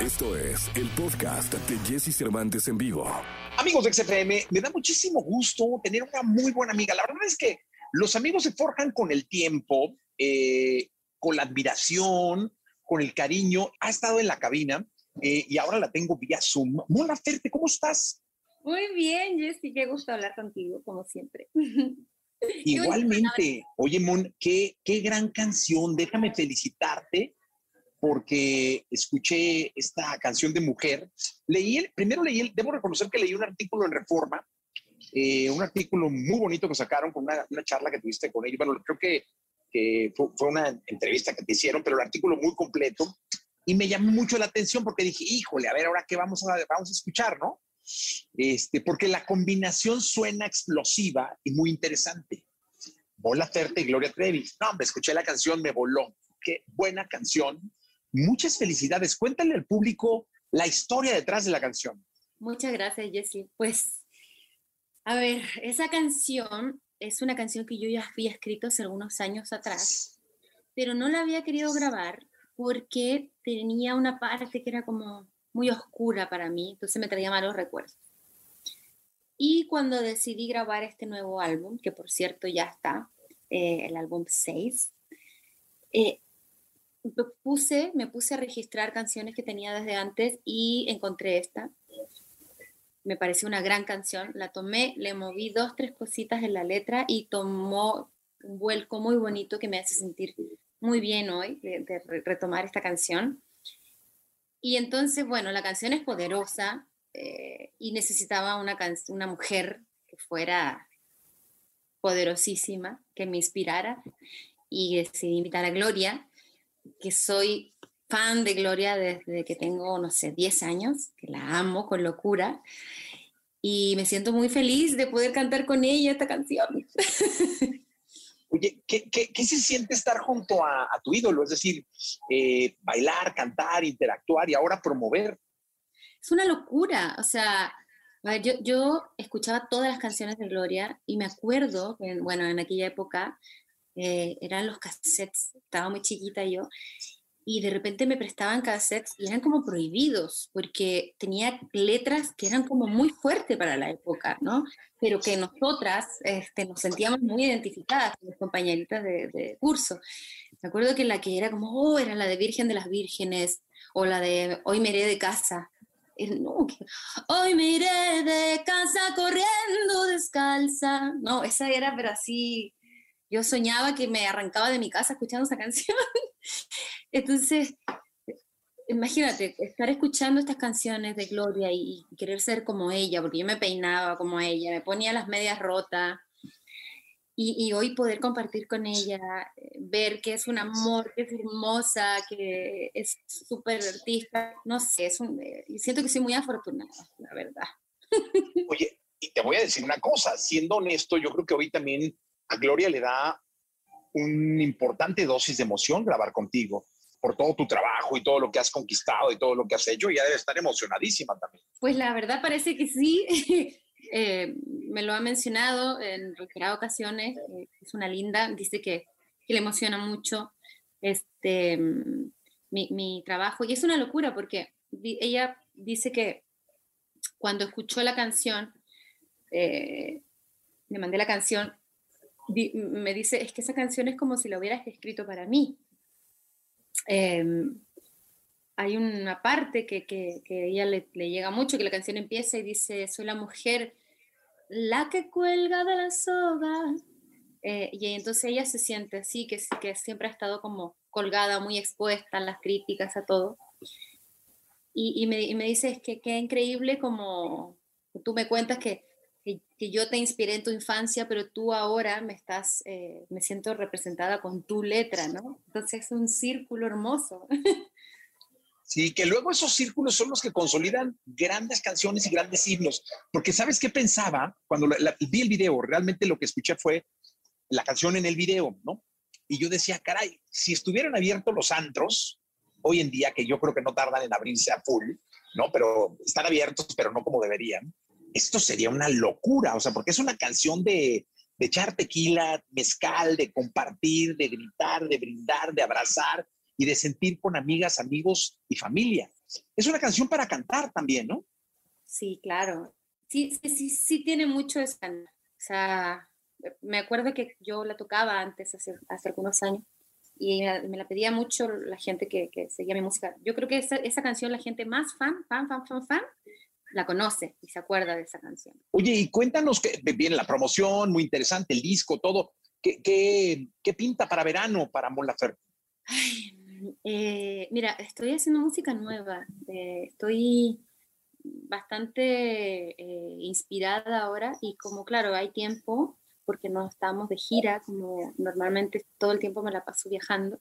Esto es el podcast de Jesse Cervantes en vivo. Amigos de XFM, me da muchísimo gusto tener una muy buena amiga. La verdad es que los amigos se forjan con el tiempo, eh, con la admiración, con el cariño. Ha estado en la cabina eh, y ahora la tengo vía Zoom. Mona Ferte, ¿cómo estás? Muy bien, Jessy, qué gusto hablar contigo, como siempre. Igualmente, oye, Mon, qué, qué gran canción. Déjame felicitarte porque escuché esta canción de mujer. Leí el, primero leí, el, debo reconocer que leí un artículo en Reforma, eh, un artículo muy bonito que sacaron con una, una charla que tuviste con ella. Bueno, creo que, que fue, fue, una entrevista que te hicieron, pero el artículo muy completo. Y me llamó mucho la atención porque dije, híjole, a ver, ahora qué vamos a, vamos a escuchar, ¿no? Este, porque la combinación suena explosiva y muy interesante. Bola Ferte y Gloria Trevi. No, hombre, escuché la canción, me voló. Qué buena canción Muchas felicidades. Cuéntale al público la historia detrás de la canción. Muchas gracias, Jessie. Pues, a ver, esa canción es una canción que yo ya había escrito hace algunos años atrás, pero no la había querido grabar porque tenía una parte que era como muy oscura para mí, entonces me traía malos recuerdos. Y cuando decidí grabar este nuevo álbum, que por cierto ya está, eh, el álbum 6, eh, puse, me puse a registrar canciones que tenía desde antes y encontré esta. Me pareció una gran canción. La tomé, le moví dos, tres cositas en la letra y tomó un vuelco muy bonito que me hace sentir muy bien hoy de, retomar esta canción. Y entonces, bueno, la canción es poderosa eh, y necesitaba una, una mujer que fuera poderosísima, que me inspirara. Y decidí invitar a Gloria, que soy fan de Gloria desde que tengo, no sé, 10 años, que la amo con locura. Y me siento muy feliz de poder cantar con ella esta canción. Oye, ¿qué, qué, se siente estar junto a, tu ídolo? Es decir, eh, bailar, cantar, interactuar y ahora promover. Es una locura. O sea, yo, yo escuchaba todas las canciones de Gloria y me acuerdo, bueno, en aquella época eh, eran los cassettes, estaba muy chiquita yo, y de repente me prestaban cassettes y eran como prohibidos, porque tenía letras que eran como muy fuertes para la época, ¿no? Pero que nosotras este, nos sentíamos muy identificadas con las compañeritas de, curso. Me acuerdo que la que era como, oh, era la de Virgen de las Vírgenes, o la de Hoy me iré de casa. No, hoy me iré de casa corriendo descalza. No, esa era, pero así, yo soñaba que me arrancaba de mi casa escuchando esa canción. Entonces, imagínate, estar escuchando estas canciones de Gloria y querer ser como ella, porque yo me peinaba como ella, me ponía las medias rotas. Y, hoy poder compartir con ella, ver que es un amor, que es hermosa, que es súper artista, no sé, es un, eh, siento que soy muy afortunada, la verdad. Oye, y te voy a decir una cosa, siendo honesto, yo creo que hoy también a Gloria le da una importante dosis de emoción grabar contigo por todo tu trabajo y todo lo que has conquistado y todo lo que has hecho, ya debe estar emocionadísima también. Pues la verdad parece que sí. eh, me lo ha mencionado en reiteradas ocasiones. Eh, es una linda, dice que, le emociona mucho este, mi, mi, trabajo. Y es una locura porque ella dice que cuando escuchó la canción, eh, le mandé la canción me dice, es que esa canción es como si la hubieras escrito para mí. Em, hay una parte que, que, ella le, le, llega mucho, que la canción empieza y dice, soy la mujer, la que cuelga de la soga. Eh, y entonces ella se siente así, que, que siempre ha estado como colgada, muy expuesta a las críticas, a todo. Y, y, me, y me, dice, es que qué increíble como tú me cuentas que que, yo te inspiré en tu infancia, pero tú ahora me estás, eh, me siento representada con tu letra, ¿no? Entonces es un círculo hermoso. Sí, que luego esos círculos son los que consolidan grandes canciones y grandes himnos. Porque sabes qué pensaba cuando vi el video, realmente lo que escuché fue la canción en el video, ¿no? Y yo decía, caray, si estuvieran abiertos los antros, hoy en día, que yo creo que no tardan en abrirse a full, ¿no? Pero están abiertos, pero no como deberían esto sería una locura, o sea, porque es una canción de, echar tequila, mezcal, de compartir, de gritar, de brindar, de abrazar, y de sentir con amigas, amigos y familia. Es una canción para cantar también, ¿no? Sí, claro. Sí, sí, sí, sí tiene mucho esa. O sea, me acuerdo que yo la tocaba antes, hace, hace algunos años, y me la pedía mucho la gente que, que seguía mi música. Yo creo que esa, esa, canción la gente más fan, fan, fan, fan, fan, la conoce y se acuerda de esa canción. Oye, y cuéntanos que viene la promoción, muy interesante, el disco, todo. ¿Qué, qué, qué pinta para verano para Mon eh, mira, estoy haciendo música nueva. Eh, estoy bastante eh, inspirada ahora y como claro, hay tiempo porque no estamos de gira, como normalmente todo el tiempo me la paso viajando.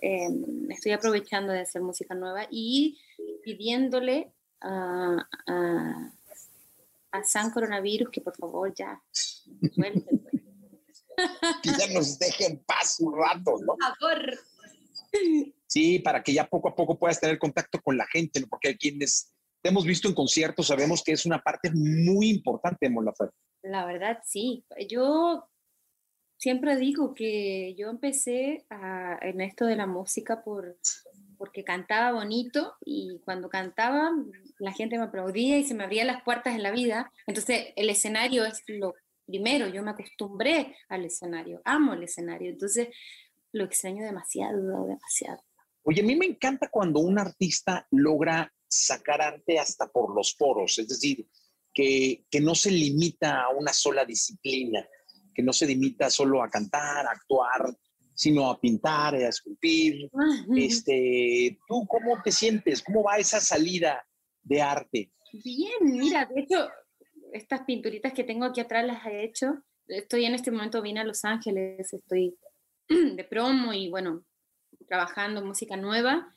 Em, estoy aprovechando de hacer música nueva y pidiéndole a, a, a San Coronavirus que por favor ya que ya nos dejen paz un rato, ¿no? Por favor. Sí, para que ya poco a poco puedas tener contacto con la gente, ¿no? porque quienes te hemos visto en conciertos sabemos que es una parte muy importante de Mon la verdad, sí. Yo siempre digo que yo empecé en esto de la música por, porque cantaba bonito y cuando cantaba la gente me aplaudía y se me abrían las puertas en la vida. Entonces el escenario es lo primero, yo me acostumbré al escenario, amo el escenario, entonces lo extraño demasiado, demasiado. Oye, a mí me encanta cuando un artista logra sacar arte hasta por los poros, es decir, que, no se limita a una sola disciplina, que no se limita solo a cantar, a actuar, sino a pintar, a esculpir. Este, ¿Tú cómo te sientes? ¿Cómo va esa salida de arte? Bien, mira, de hecho, estas pinturitas que tengo aquí atrás las he hecho. Estoy en este momento, vine a Los Ángeles, estoy de promo y bueno, trabajando música nueva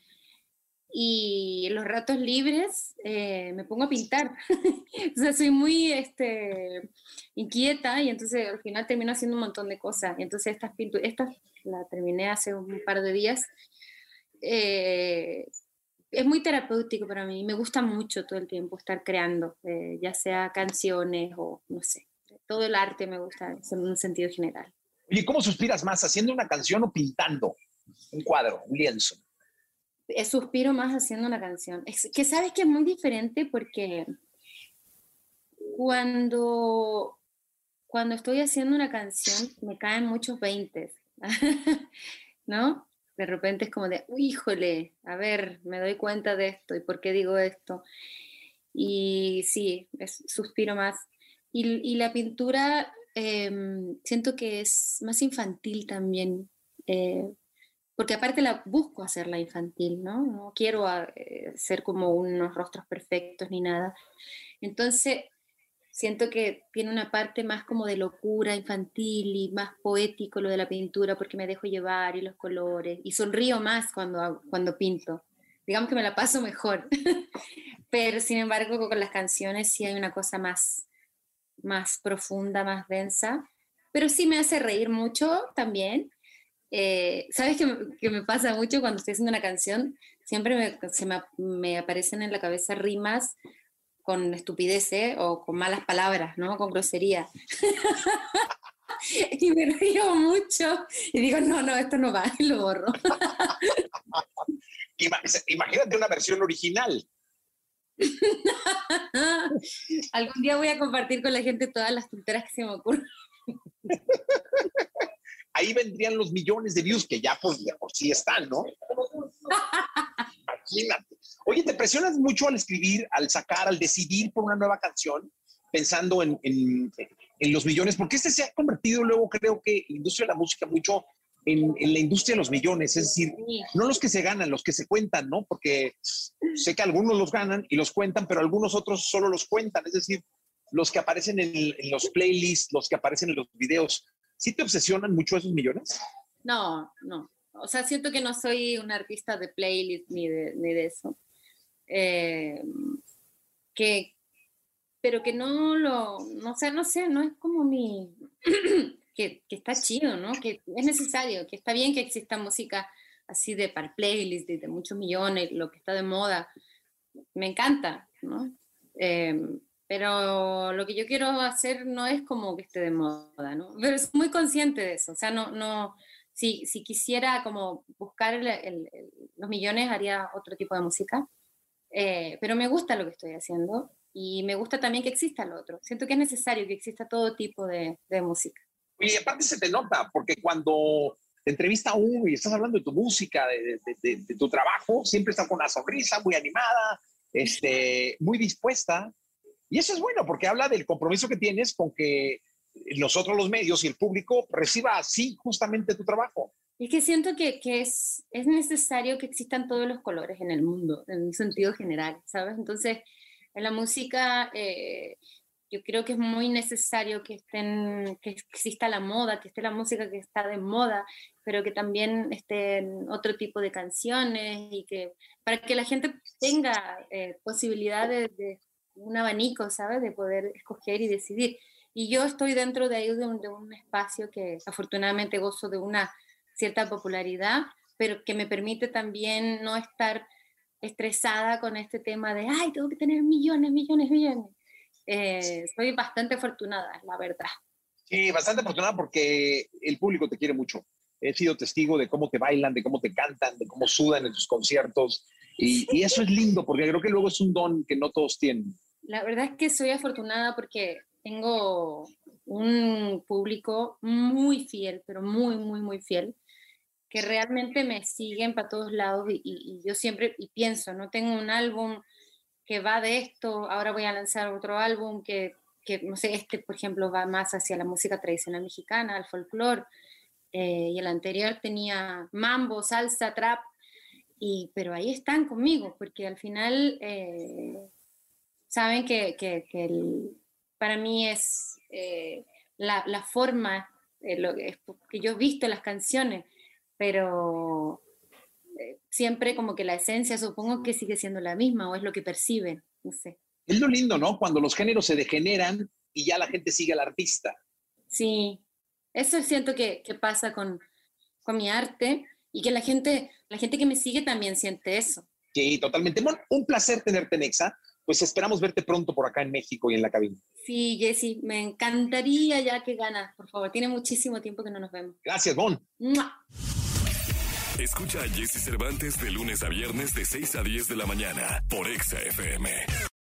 y los ratos libres eh, me pongo a pintar. o sea, soy muy este, inquieta y entonces al final termino haciendo un montón de cosas. Y entonces estas pinturas, estas la terminé hace un par de días. Eh, es muy terapéutico para mí, me gusta mucho todo el tiempo estar creando, eh, ya sea canciones o no sé, todo el arte me gusta en un sentido general. ¿Y cómo suspiras más, haciendo una canción o pintando un cuadro, un lienzo? Suspiro más haciendo una canción. Es que sabes que es muy diferente porque cuando, cuando estoy haciendo una canción me caen muchos veintes, ¿no? De repente es como de, híjole, a ver, me doy cuenta de esto y por qué digo esto. Y sí, suspiro más. Y, la pintura em, siento que es más infantil también. Eh, porque aparte la busco hacerla infantil, ¿no? No quiero ah, eh, ser como unos rostros perfectos ni nada. Entonces, siento que tiene una parte más como de locura infantil y más poético lo de la pintura porque me dejo llevar y los colores y sonrío más cuando, cuando pinto. Digamos que me la paso mejor. Pero sin embargo, con las canciones sí hay una cosa más, más profunda, más densa. Pero sí me hace reír mucho también eh, ¿Sabes qué, me pasa mucho cuando estoy haciendo una canción? Siempre me, se me, aparecen en la cabeza rimas con estupideces o con malas palabras, ¿no? Con grosería. y me río mucho y digo, no, no, esto no va, y lo borro. Imagínate una versión original. Algún día voy a compartir con la gente todas las tonteras que se me ocurren ahí vendrían los millones de views que ya por, por sí están, ¿no? Imagínate. Oye, ¿te presionas mucho al escribir, al sacar, al decidir por una nueva canción, pensando en, los millones? Porque este se ha convertido luego, creo que, la industria de la música mucho en, la industria de los millones, es decir, no los que se ganan, los que se cuentan, ¿no? Porque sé que algunos los ganan y los cuentan, pero algunos otros solo los cuentan, es decir, los que aparecen en, en los playlists, los que aparecen en los videos. ¿Sí te obsesionan mucho esos millones? No, no. O sea, siento que no soy un artista de playlist ni de, eso. Eh, que, pero que no lo, no sé, no sé, no es como mi, que, está chido, ¿no? Que es necesario, que está bien que exista música así de para playlist, de, de muchos millones, lo que está de moda. Me encanta, ¿no? Eh, pero lo que yo quiero hacer no es como que esté de moda, ¿no? Pero soy muy consciente de eso, o sea, no, no, si, si quisiera como buscar los millones, haría otro tipo de música. Eh, pero me gusta lo que estoy haciendo y me gusta también que exista lo otro. Siento que es necesario que exista todo tipo de, de música. Y aparte se te nota, porque cuando te entrevista uno y estás hablando de tu música, de, de, de, tu trabajo, siempre está con una sonrisa, muy animada, este, muy dispuesta. Y eso es bueno, porque habla del compromiso que tienes con que nosotros los medios y el público reciba así justamente tu trabajo. Es que siento que, que, es, es necesario que existan todos los colores en el mundo, en un sentido general, ¿sabes? Entonces, en la música eh, yo creo que es muy necesario que, estén, que exista la moda, que esté la música que está de moda, pero que también estén otro tipo de canciones y que para que la gente tenga eh, posibilidades de un abanico, ¿sabes? De poder escoger y decidir. Y yo estoy dentro de ahí de un, de un espacio que afortunadamente gozo de una cierta popularidad, pero que me permite también no estar estresada con este tema de, ay, tengo que tener millones, millones, millones. Eh, soy bastante afortunada, la verdad. Sí, bastante afortunada porque el público te quiere mucho. He sido testigo de cómo te bailan, de cómo te cantan, de cómo sudan en tus conciertos. Y, y eso es lindo porque creo que luego es un don que no todos tienen. La verdad es que soy afortunada porque tengo un público muy fiel, pero muy, muy, muy fiel, que realmente me siguen para todos lados y, yo siempre y pienso, no tengo un álbum que va de esto, ahora voy a lanzar otro álbum que, que no sé, este por ejemplo va más hacia la música tradicional mexicana, al folclore, eh, y el anterior tenía mambo, salsa, trap, y, pero ahí están conmigo, porque al final eh, saben que, que, que para mí es eh, la, la, forma, lo, que yo he visto las canciones, pero eh, siempre como que la esencia supongo que sigue siendo la misma o es lo que perciben, no sé. Es lo lindo, ¿no? Cuando los géneros se degeneran y ya la gente sigue al artista. Sí, eso siento que, que pasa con, con mi arte y que la gente, la gente que me sigue también siente eso. Sí, totalmente. Bueno, un placer tenerte, Nexa. Pues esperamos verte pronto por acá en México y en la cabina. Sí, Jessy, me encantaría ya que ganas, por favor. Tiene muchísimo tiempo que no nos vemos. Gracias, Bon. Escucha a Jesse Cervantes de lunes a viernes de 6 a 10 de la mañana por Exa FM.